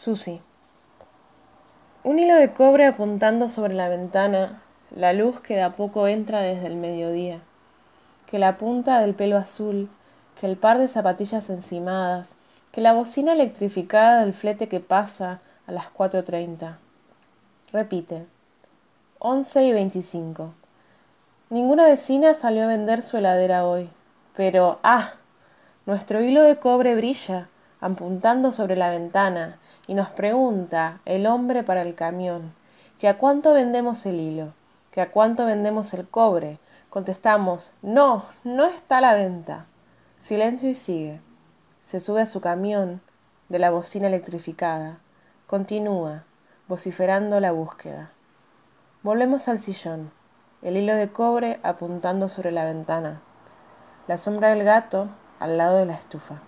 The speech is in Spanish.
Susi. Un hilo de cobre apuntando sobre la ventana, la luz que de a poco entra desde el mediodía, que la punta del pelo azul, que el par de zapatillas encimadas, que la bocina electrificada del flete que pasa a las 4.30. Repite. 11 y 25. Ninguna vecina salió a vender su heladera hoy, pero ¡ah! Nuestro hilo de cobre brilla apuntando sobre la ventana y nos pregunta el hombre para el camión que a cuánto vendemos el hilo, que a cuánto vendemos el cobre. Contestamos, no, no está a la venta. Silencio y sigue. Se sube a su camión de la bocina electrificada. Continúa, vociferando la búsqueda. Volvemos al sillón, el hilo de cobre apuntando sobre la ventana, la sombra del gato al lado de la estufa.